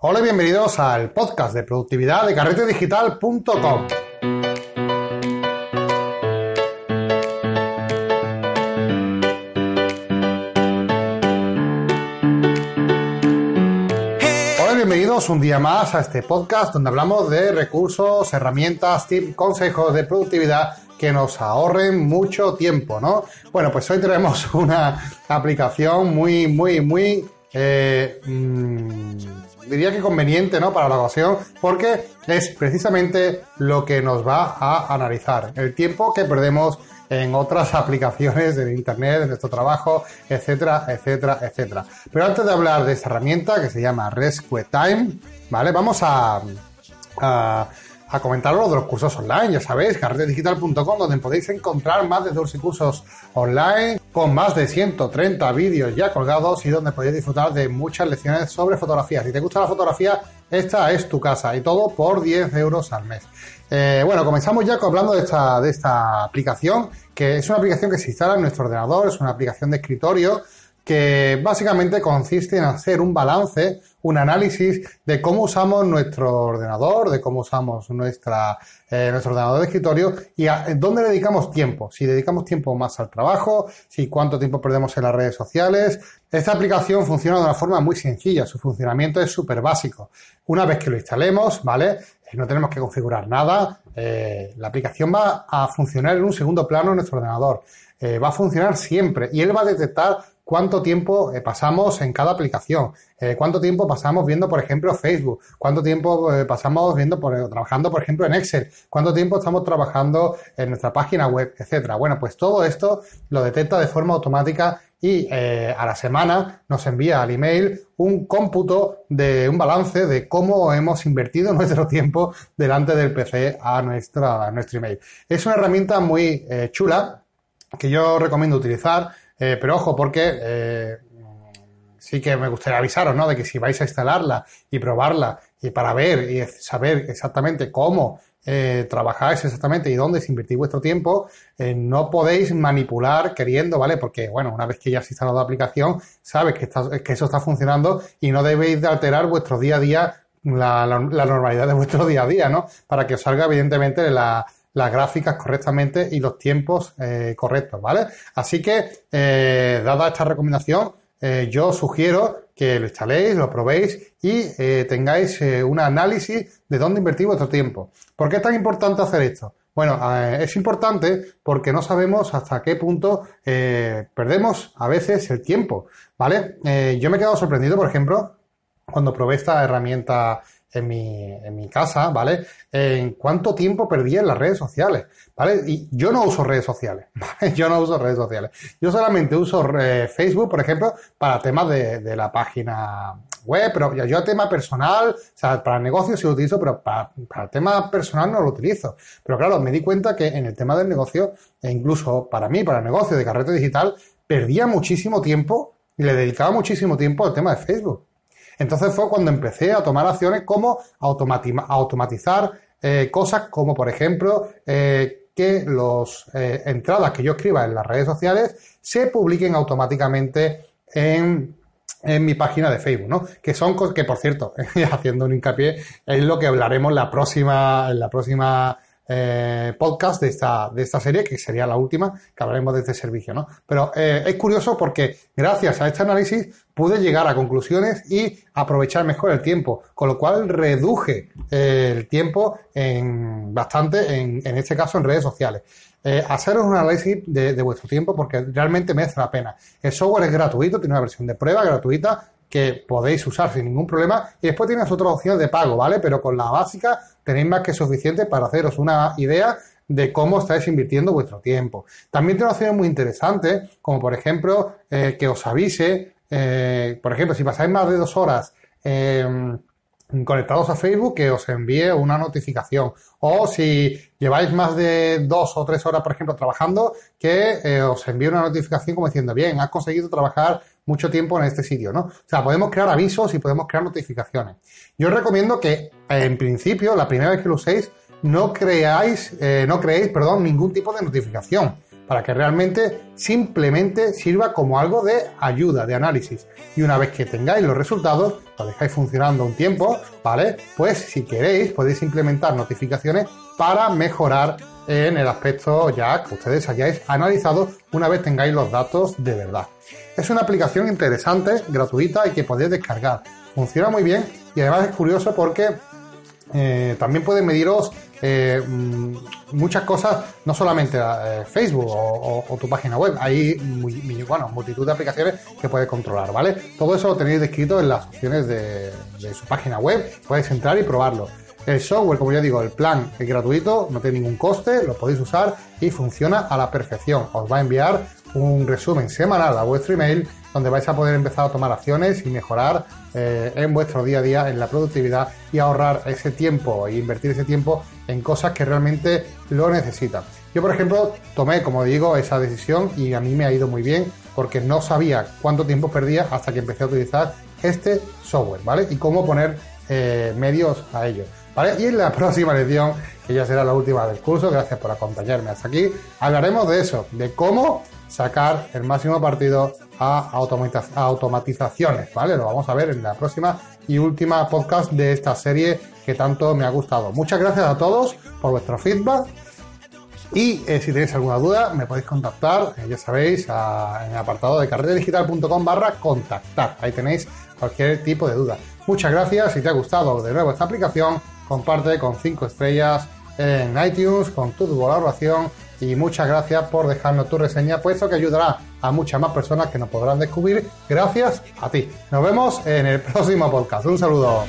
Hola y bienvenidos al podcast de productividad de carretedigital.com. Bienvenidos un día más a este podcast donde hablamos de recursos, herramientas, tips, consejos de productividad que nos ahorren mucho tiempo, ¿no? Bueno, pues hoy tenemos una aplicación muy, muy, muy, eh, mm, diría que conveniente, ¿no? Para la ocasión, porque es precisamente lo que nos va a analizar. El tiempo que perdemos en otras aplicaciones de Internet, de nuestro trabajo, etcétera, etcétera, etcétera. Pero antes de hablar de esta herramienta que se llama Rescue Time, ¿vale? Vamos a, a a comentaros de los cursos online, ya sabéis, carretedigital.com, donde podéis encontrar más de 12 cursos online con más de 130 vídeos ya colgados y donde podéis disfrutar de muchas lecciones sobre fotografía. Si te gusta la fotografía, esta es tu casa y todo por 10 euros al mes. Eh, bueno, comenzamos ya hablando de esta, de esta aplicación, que es una aplicación que se instala en nuestro ordenador, es una aplicación de escritorio que básicamente consiste en hacer un balance, un análisis de cómo usamos nuestro ordenador, de cómo usamos nuestra, eh, nuestro ordenador de escritorio y a dónde dedicamos tiempo. Si dedicamos tiempo más al trabajo, si cuánto tiempo perdemos en las redes sociales. Esta aplicación funciona de una forma muy sencilla, su funcionamiento es súper básico. Una vez que lo instalemos, ¿vale? Eh, no tenemos que configurar nada. Eh, la aplicación va a funcionar en un segundo plano en nuestro ordenador. va a funcionar siempre y él va a detectar cuánto tiempo eh, pasamos en cada aplicación, eh, cuánto tiempo pasamos viendo, por ejemplo, Facebook, cuánto tiempo eh, pasamos viendo, por, trabajando, por ejemplo, en Excel, cuánto tiempo estamos trabajando en nuestra página web, etcétera. Bueno, pues todo esto lo detecta de forma automática y a la semana nos envía al email un cómputo de un balance de cómo hemos invertido nuestro tiempo delante del PC a, nuestra, a nuestro email. Es una herramienta muy chula que yo recomiendo utilizar eh, pero ojo, porque eh, sí que me gustaría avisaros, ¿no? De que si vais a instalarla y probarla y para ver y saber exactamente cómo eh, trabajáis exactamente y dónde se invertís vuestro tiempo, no podéis manipular queriendo, ¿vale? Porque, bueno, una vez que ya has instalado la aplicación, sabes que, que eso está funcionando y no debéis de alterar vuestro día a día, la, la normalidad de vuestro día a día, ¿no? Para que os salga, evidentemente, la, las gráficas correctamente y los tiempos eh, correctos, ¿vale? Así que, eh, dada esta recomendación, eh, yo sugiero que lo instaléis, lo probéis y tengáis un análisis de dónde invertir vuestro tiempo. ¿Por qué es tan importante hacer esto? Bueno, es importante porque no sabemos hasta qué punto perdemos a veces el tiempo, ¿vale? yo me he quedado sorprendido, por ejemplo, cuando probé esta herramienta en mi, en mi casa, ¿vale? En cuánto tiempo perdí en las redes sociales, ¿vale? Y yo no uso redes sociales, ¿vale? Yo no uso redes sociales. Yo solamente uso eh, Facebook, por ejemplo, para temas de, de la página web, pero yo a tema personal, o sea, para negocio sí lo utilizo, pero para, para el tema personal no lo utilizo. Pero claro, me di cuenta que en el tema del negocio, e incluso para mí, para el negocio de carrete digital, perdía muchísimo tiempo y le dedicaba muchísimo tiempo al tema de Facebook. Entonces fue cuando empecé a tomar acciones como automatizar eh, cosas como, por ejemplo, eh, que las eh, entradas que yo escriba en las redes sociales se publiquen automáticamente en, mi página de Facebook, ¿no? Que son cosas que, por cierto, haciendo un hincapié, es lo que hablaremos la próxima, en la próxima eh, podcast de esta, de esta serie, que sería la última que hablaremos de este servicio, ¿no? Pero eh, es curioso porque gracias a este análisis pude llegar a conclusiones y aprovechar mejor el tiempo, con lo cual reduje eh, el tiempo en bastante, en, en este caso en redes sociales. Eh, haceros un análisis de, de, vuestro tiempo porque realmente merece la pena. El software es gratuito, tiene una versión de prueba gratuita que podéis usar sin ningún problema. Y después tienes otras opciones de pago, ¿vale? Pero con la básica tenéis más que suficiente para haceros una idea de cómo estáis invirtiendo vuestro tiempo. También tiene opciones muy interesantes, como por ejemplo eh, que os avise, eh, por ejemplo, si pasáis más de dos horas eh, conectados a Facebook que os envíe una notificación. O si lleváis más de dos o tres horas, por ejemplo, trabajando, que eh, os envíe una notificación como diciendo, bien, has conseguido trabajar mucho tiempo en este sitio, ¿no? O sea, podemos crear avisos y podemos crear notificaciones. Yo os recomiendo que, en principio, la primera vez que lo uséis, no creáis, eh, no creéis, perdón, ningún tipo de notificación. Para que realmente simplemente sirva como algo de ayuda, de análisis. Y una vez que tengáis los resultados, lo dejáis funcionando un tiempo, ¿vale? Pues si queréis podéis implementar notificaciones para mejorar en el aspecto ya que ustedes hayáis analizado una vez tengáis los datos de verdad. Es una aplicación interesante, gratuita y que podéis descargar. Funciona muy bien y además es curioso porque eh, también puede mediros eh, mm, muchas cosas, no solamente eh, Facebook o, tu página web, hay bueno, multitud de aplicaciones que puede controlar, ¿vale? Todo eso lo tenéis descrito en las opciones de, de su página web, podéis entrar y probarlo. El software, como ya digo, el plan es gratuito, no tiene ningún coste, lo podéis usar y funciona a la perfección. Os va a enviar un resumen semanal a vuestro email donde vais a poder empezar a tomar acciones y mejorar eh, en vuestro día a día en la productividad y ahorrar ese tiempo e invertir ese tiempo en cosas que realmente lo necesitan. Yo, por ejemplo, tomé, como digo, esa decisión y a mí me ha ido muy bien porque no sabía cuánto tiempo perdía hasta que empecé a utilizar este software, ¿vale? Y cómo poner eh, medios a ello. Y en la próxima lección, que ya será la última del curso, gracias por acompañarme hasta aquí, hablaremos de eso, de cómo sacar el máximo partido a automatizaciones, ¿vale? Lo vamos a ver en la próxima y última podcast de esta serie que tanto me ha gustado. Muchas gracias a todos por vuestro feedback. Y eh, si tenéis alguna duda, me podéis contactar, eh, ya sabéis, en el apartado de carretedigital.com barra contactar. Ahí tenéis cualquier tipo de duda. Muchas gracias. Si te ha gustado de nuevo esta aplicación, comparte con 5 estrellas en iTunes, con tu valoración y muchas gracias por dejarnos tu reseña, pues eso que ayudará a muchas más personas que nos podrán descubrir gracias a ti. Nos vemos en el próximo podcast. Un saludo.